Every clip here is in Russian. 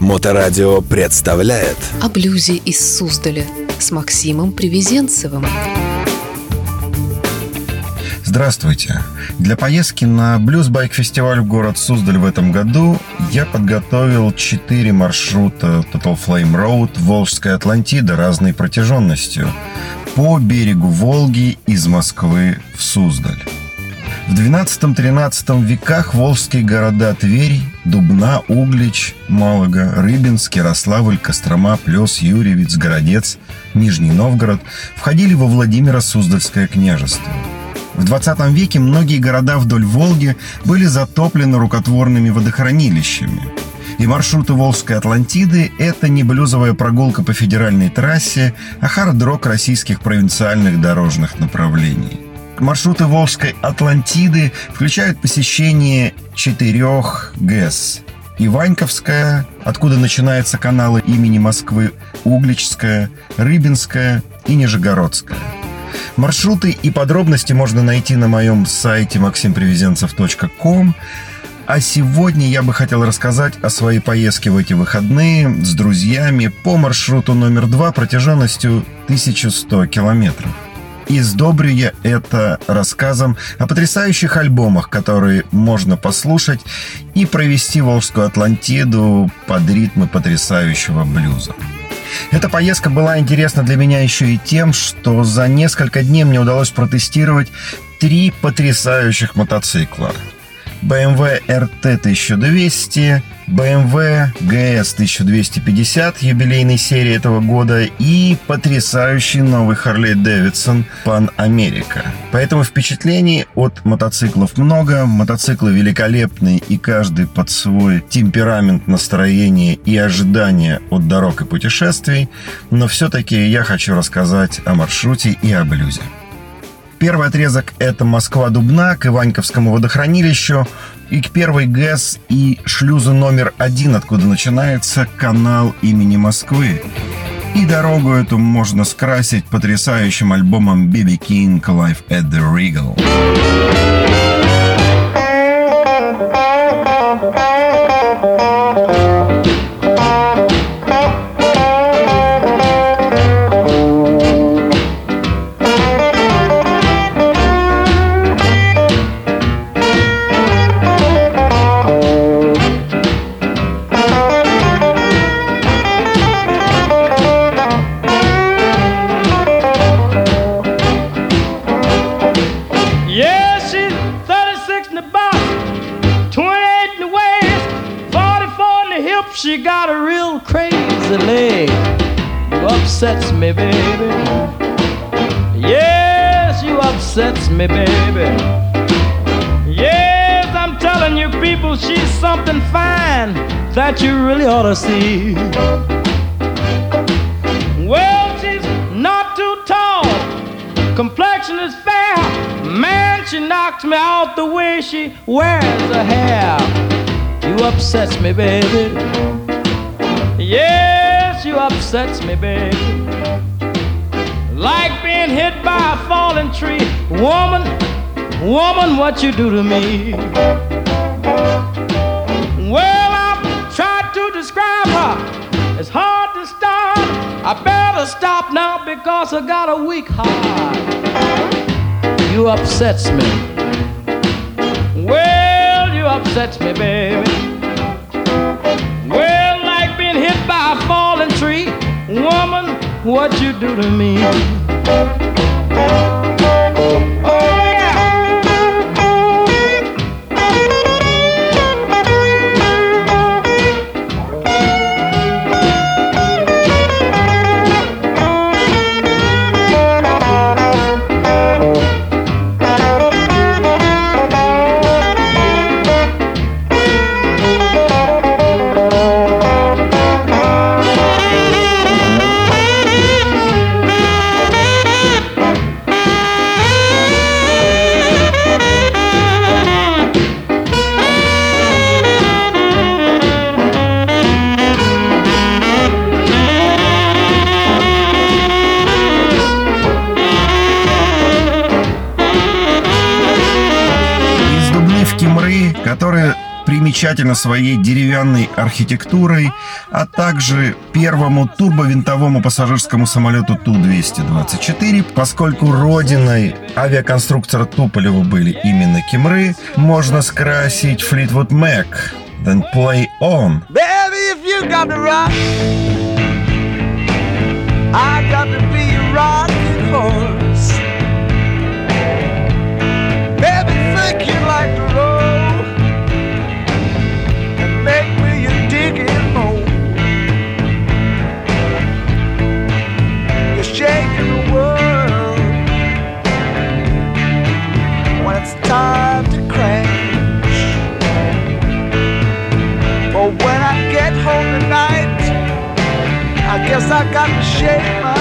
Моторадио представляет О блюзе из Суздаля с Максимом Привезенцевым. Здравствуйте! Для поездки на блюз-байк-фестиваль в город Суздаль в этом году я подготовил 4 маршрута Total Flame Road Волжская Атлантида разной протяженностью по берегу Волги из Москвы в Суздаль. В 12-13 веках волжские города Тверь, Дубна, Углич, Молога, Рыбинск, Ярославль, Кострома, Плес, Юрьевец, Городец, Нижний Новгород входили во Владимиро-Суздальское княжество. В 20 веке многие города вдоль Волги были затоплены рукотворными водохранилищами. И маршруты Волжской Атлантиды – это не блюзовая прогулка по федеральной трассе, а хард-рок российских провинциальных дорожных направлений – Маршруты Волжской Атлантиды включают посещение четырех ГЭС. Иваньковская, откуда начинаются каналы имени Москвы, Угличская, Рыбинская и Нижегородская. Маршруты и подробности можно найти на моем сайте максимпривезенцев.ком. А сегодня я бы хотел рассказать о своей поездке в эти выходные с друзьями по маршруту номер два протяженностью 1100 километров. И сдобрю я это рассказом о потрясающих альбомах, которые можно послушать и провести Волжскую Атлантиду под ритмы потрясающего блюза. Эта поездка была интересна для меня еще и тем, что за несколько дней мне удалось протестировать три потрясающих мотоцикла. BMW RT 1200, BMW GS 1250 юбилейной серии этого года и потрясающий новый Harley Davidson Pan America. Поэтому впечатлений от мотоциклов много, мотоциклы великолепные и каждый под свой темперамент, настроение и ожидания от дорог и путешествий, но все-таки я хочу рассказать о маршруте и о блюзе. Первый отрезок – это Москва-Дубна к Иваньковскому водохранилищу и к первой ГЭС и шлюзу номер один, откуда начинается канал имени Москвы. И дорогу эту можно скрасить потрясающим альбомом BB King Live at the Regal. Upsets me, baby. Yes, you upsets me, baby. Yes, I'm telling you, people, she's something fine that you really ought to see. Well, she's not too tall, complexion is fair. Man, she knocks me out the way she wears her hair. You upsets me, baby. Yeah you upsets me, baby. Like being hit by a falling tree. Woman, woman, what you do to me? Well, I've tried to describe her. It's hard to start. I better stop now because I got a weak heart. You upsets me. Well, you upsets me, baby. Woman, what you do to me? Примечательна своей деревянной архитектурой, а также первому турбовинтовому пассажирскому самолету Ту-224, поскольку родиной авиаконструктора Туполева были именно Кимры, можно скрасить Fleetwood Mac, then play on. Baby, if you got the rock, I got to be a I got to shake my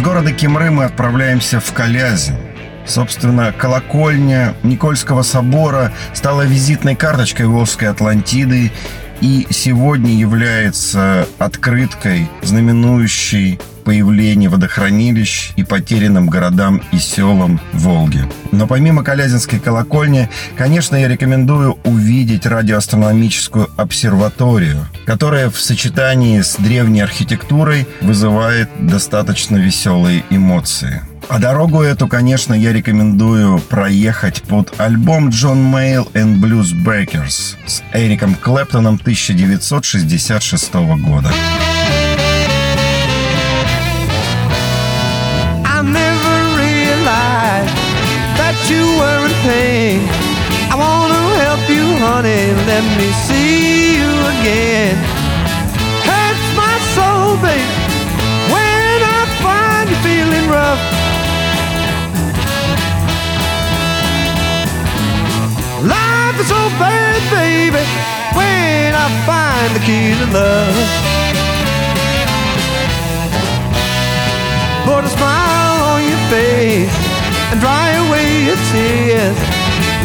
Из города Кимры мы отправляемся в Калязин. Собственно, колокольня Никольского собора стала визитной карточкой Волжской Атлантиды и сегодня является открыткой, знаменующей появление водохранилищ и потерянным городам и селам Волги. Но помимо Калязинской колокольни, конечно, я рекомендую увидеть радиоастрономическую обсерваторию, которая в сочетании с древней архитектурой вызывает достаточно веселые эмоции. А дорогу эту, конечно, я рекомендую проехать под альбом John Mayle and Blues Breakers с Эриком Клэптоном 1966 года. Honey. Let me see you again. Hurts my soul, babe, when I find you feeling rough. Life is so bad, baby, when I find the key to love. Put a smile on your face and dry away your tears.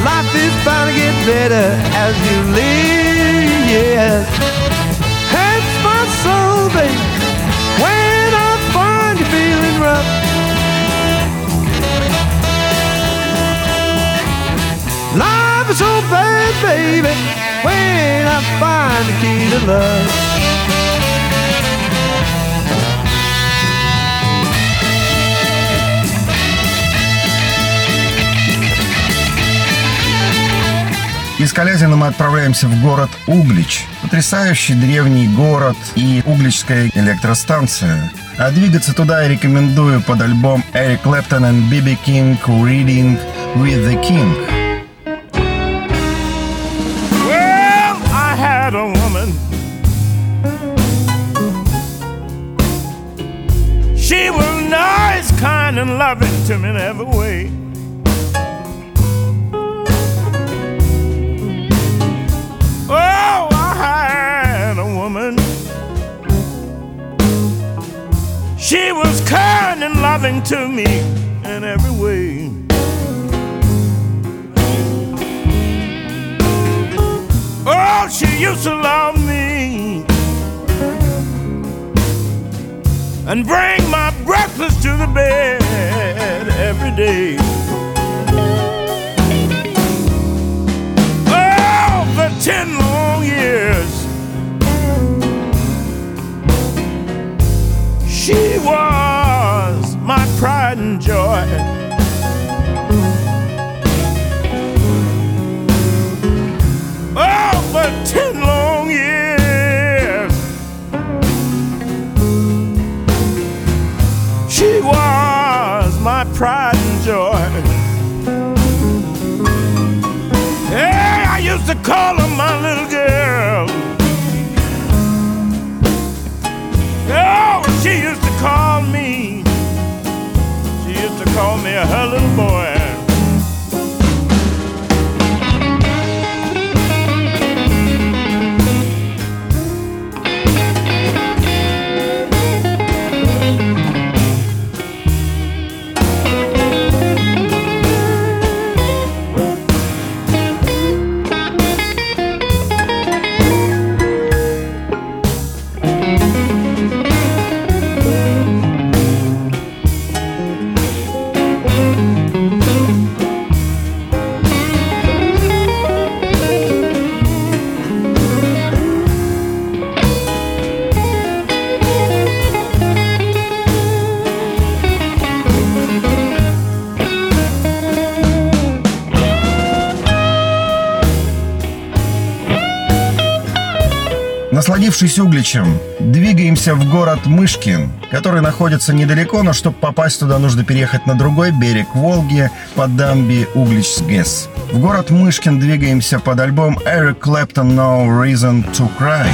Life is bound to get better as you live, yes. Hurts my soul, babe, when I find you feeling rough. Life is so bad, baby, when I find the key to love. Из Калязина мы отправляемся в город Углич. Потрясающий древний город и угличская электростанция. А двигаться туда я рекомендую под альбом Eric Clapton and B.B. King Reading with the King. Well, I had a woman. She was nice, kind, and loving to me in loving to me in every way. Oh, she used to love me and bring my breakfast to the bed every day. Oh, for ten call her my little girl. Oh, she used to call me. She used to call me her little boy. Насладившись Угличем, двигаемся в город Мышкин, который находится недалеко, но чтобы попасть туда, нужно переехать на другой берег Волги по дамбе Углич-Гэс. В город Мышкин двигаемся под альбом Eric Clapton No Reason to Cry.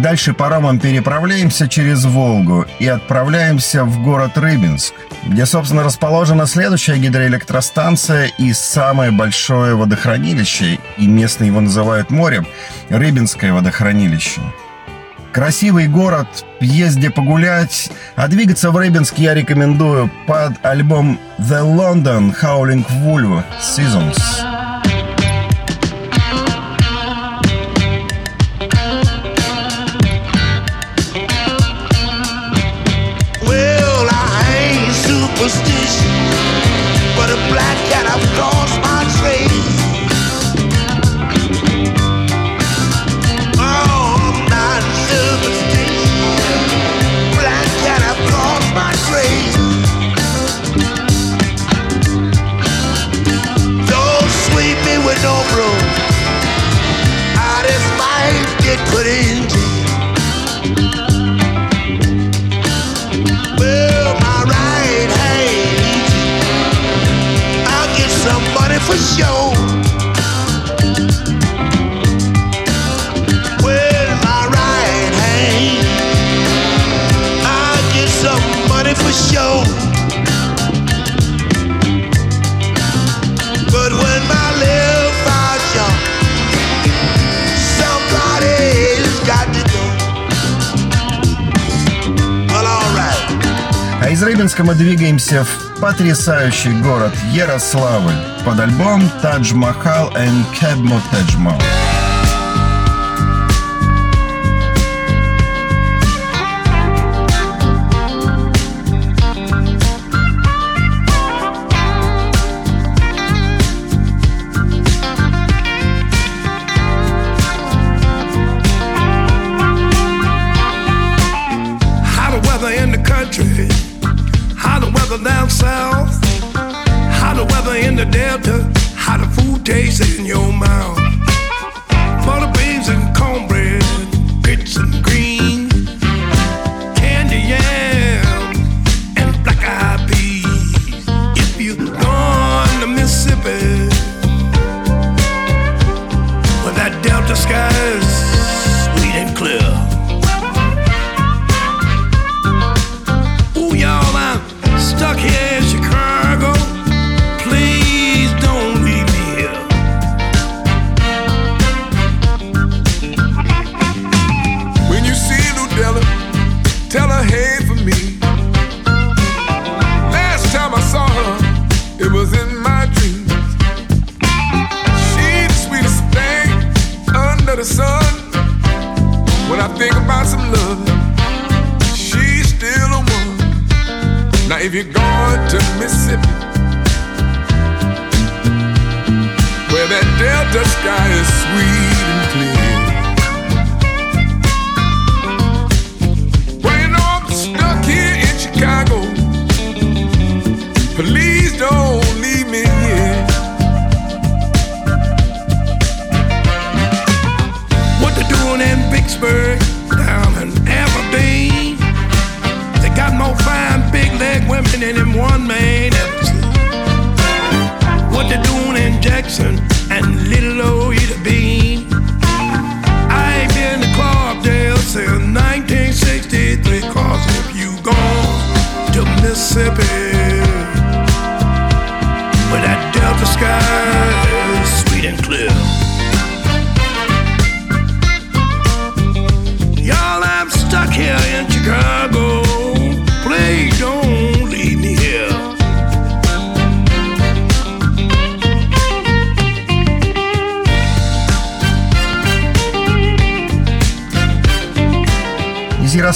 дальше паромом переправляемся через Волгу и отправляемся в город Рыбинск, где, собственно, расположена следующая гидроэлектростанция и самое большое водохранилище, и местные его называют морем, Рыбинское водохранилище. Красивый город, езди погулять, а двигаться в Рыбинск я рекомендую под альбом The London Howling Wolf Seasons. двигаемся в потрясающий город Ярославль под альбом «Тадж Махал and Кэбмо Тадж Махал». days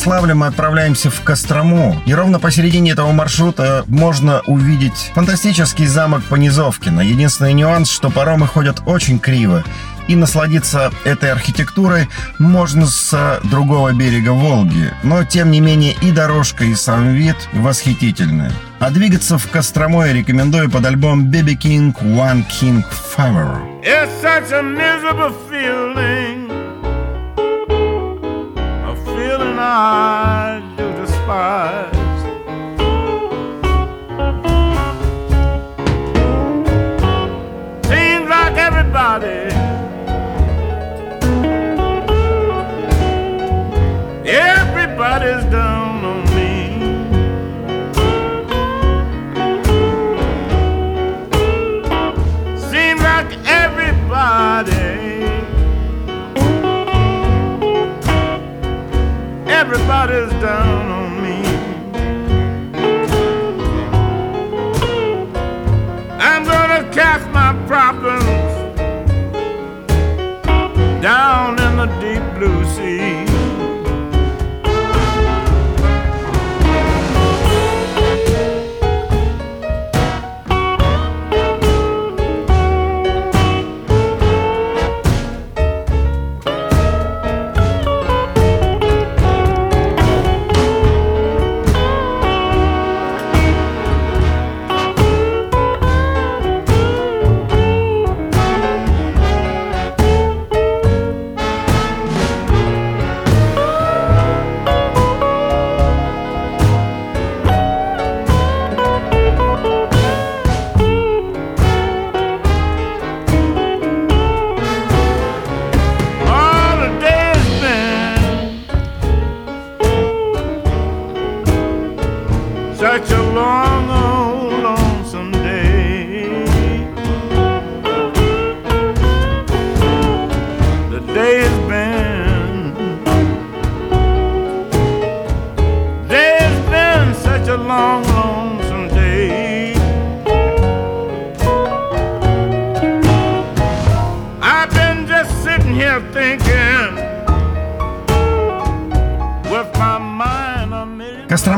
Ярославля мы отправляемся в Кострому. И ровно посередине этого маршрута можно увидеть фантастический замок Понизовкина. Единственный нюанс, что паромы ходят очень криво. И насладиться этой архитектурой можно с другого берега Волги. Но, тем не менее, и дорожка, и сам вид восхитительны. А двигаться в Кострому я рекомендую под альбом Baby King One King Forever. It's such a miserable feeling. Ah.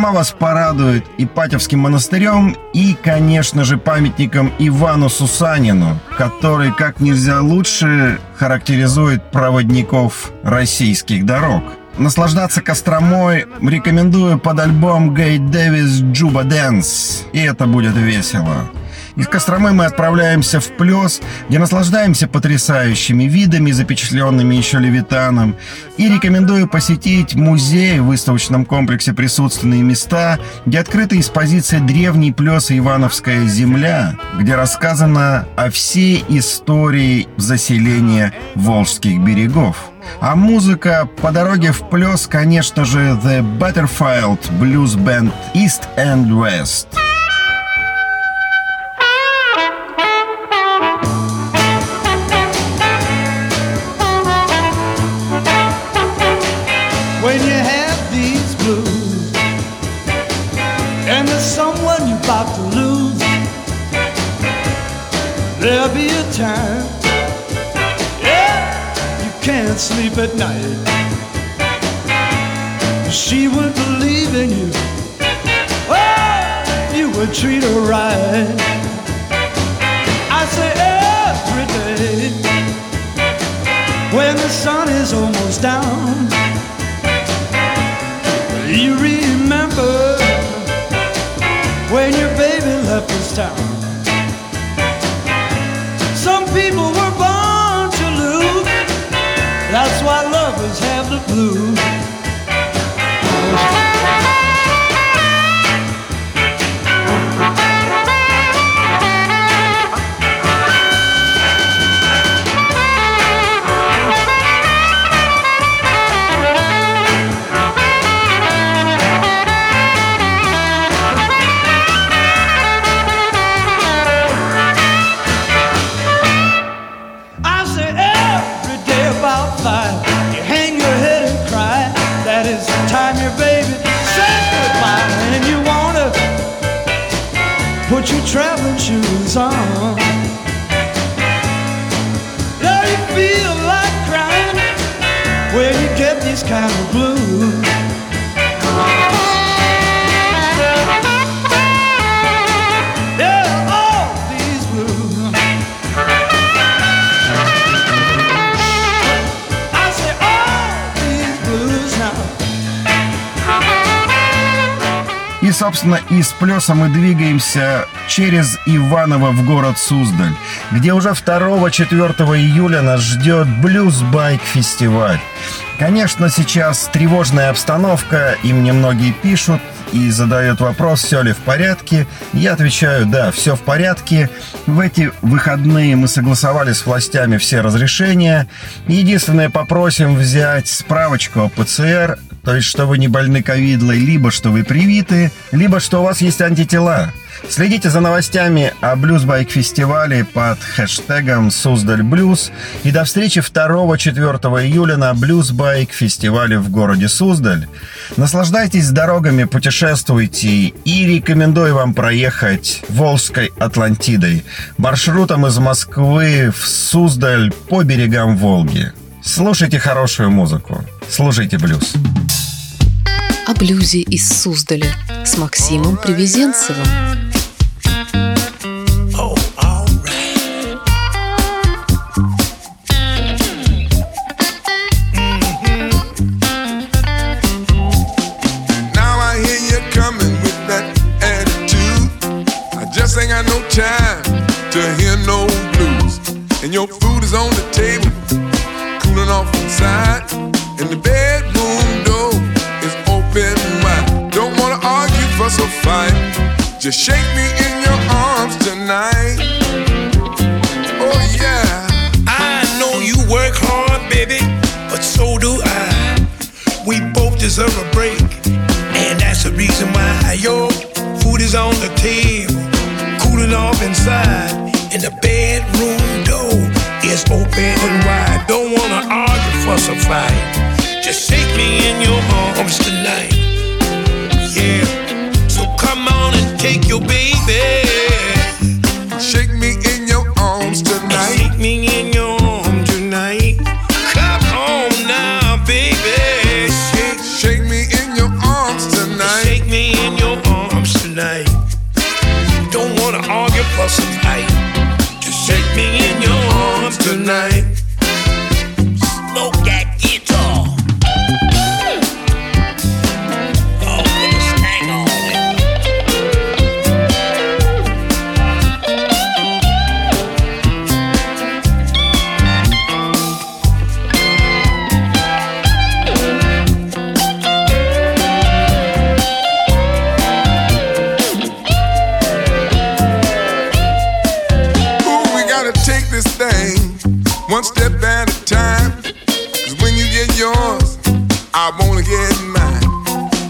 Кострома вас порадует Ипатьевским монастырем и, конечно же, памятником Ивану Сусанину, который как нельзя лучше характеризует проводников российских дорог. Наслаждаться Костромой рекомендую под альбом Guy Davis Juba Dance, и это будет весело. Из Костромы мы отправляемся в Плес, где наслаждаемся потрясающими видами, запечатленными еще Левитаном. И рекомендую посетить музей в выставочном комплексе «Присутственные места», где открыта экспозиция «Древний Плес и Ивановская земля», где рассказано о всей истории заселения Волжских берегов. А музыка по дороге в Плес, конечно же, The Butterfield Blues Band East and West. Blues and there's someone you're about to lose. There'll be a time yeah you can't sleep at night. She would believe in you. Oh you would treat her right. I say every day when the sun is almost down you remember when your baby left this town? И, собственно, из Плеса мы двигаемся через Иваново в город Суздаль, где уже 2-4 июля нас ждет Blues Bike фестиваль. Конечно, сейчас тревожная обстановка, и мне многие пишут и задают вопрос, все ли в порядке. Я отвечаю, да, все в порядке. В эти выходные мы согласовали с властями все разрешения. Единственное, попросим взять справочку о ПЦР, то есть что вы не больны ковидлой, либо что вы привиты, либо что у вас есть антитела. Следите за новостями о Блюзбайк фестивале под хэштегом Суздаль Блюз и до встречи 2-4 июля на Блюзбайк фестивале в городе Суздаль. Наслаждайтесь дорогами, путешествуйте и рекомендую вам проехать Волжской Атлантидой маршрутом из Москвы в Суздаль по берегам Волги. Слушайте хорошую музыку, слушайте блюз. О блюзе из Суздаля с Максимом Привезенцевым. I wanna get mine.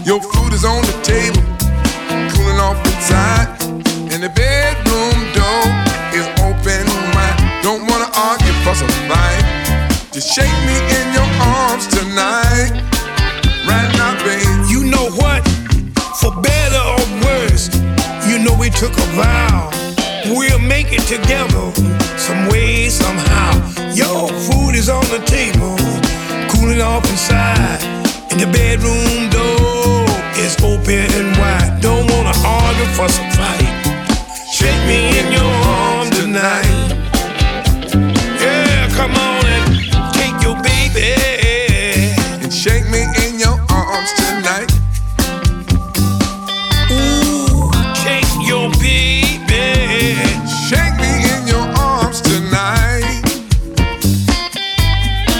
Your food is on the table, cooling off inside. And the bedroom door is open wide. Don't wanna argue, fuss or fight. Just shake me in your arms tonight. Right now, babe. You know what? For better or worse, you know we took a vow. We'll make it together, some way, somehow. Your food is on the table, cooling off inside. Bedroom door is open and wide. Don't wanna argue, fuss or fight. Shake me in your arms tonight. Yeah, come on and take your baby. And shake me in your arms tonight. Ooh, take your baby. Shake me in your arms tonight.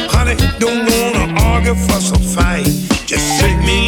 Honey, don't wanna argue, fuss or fight. Just shake me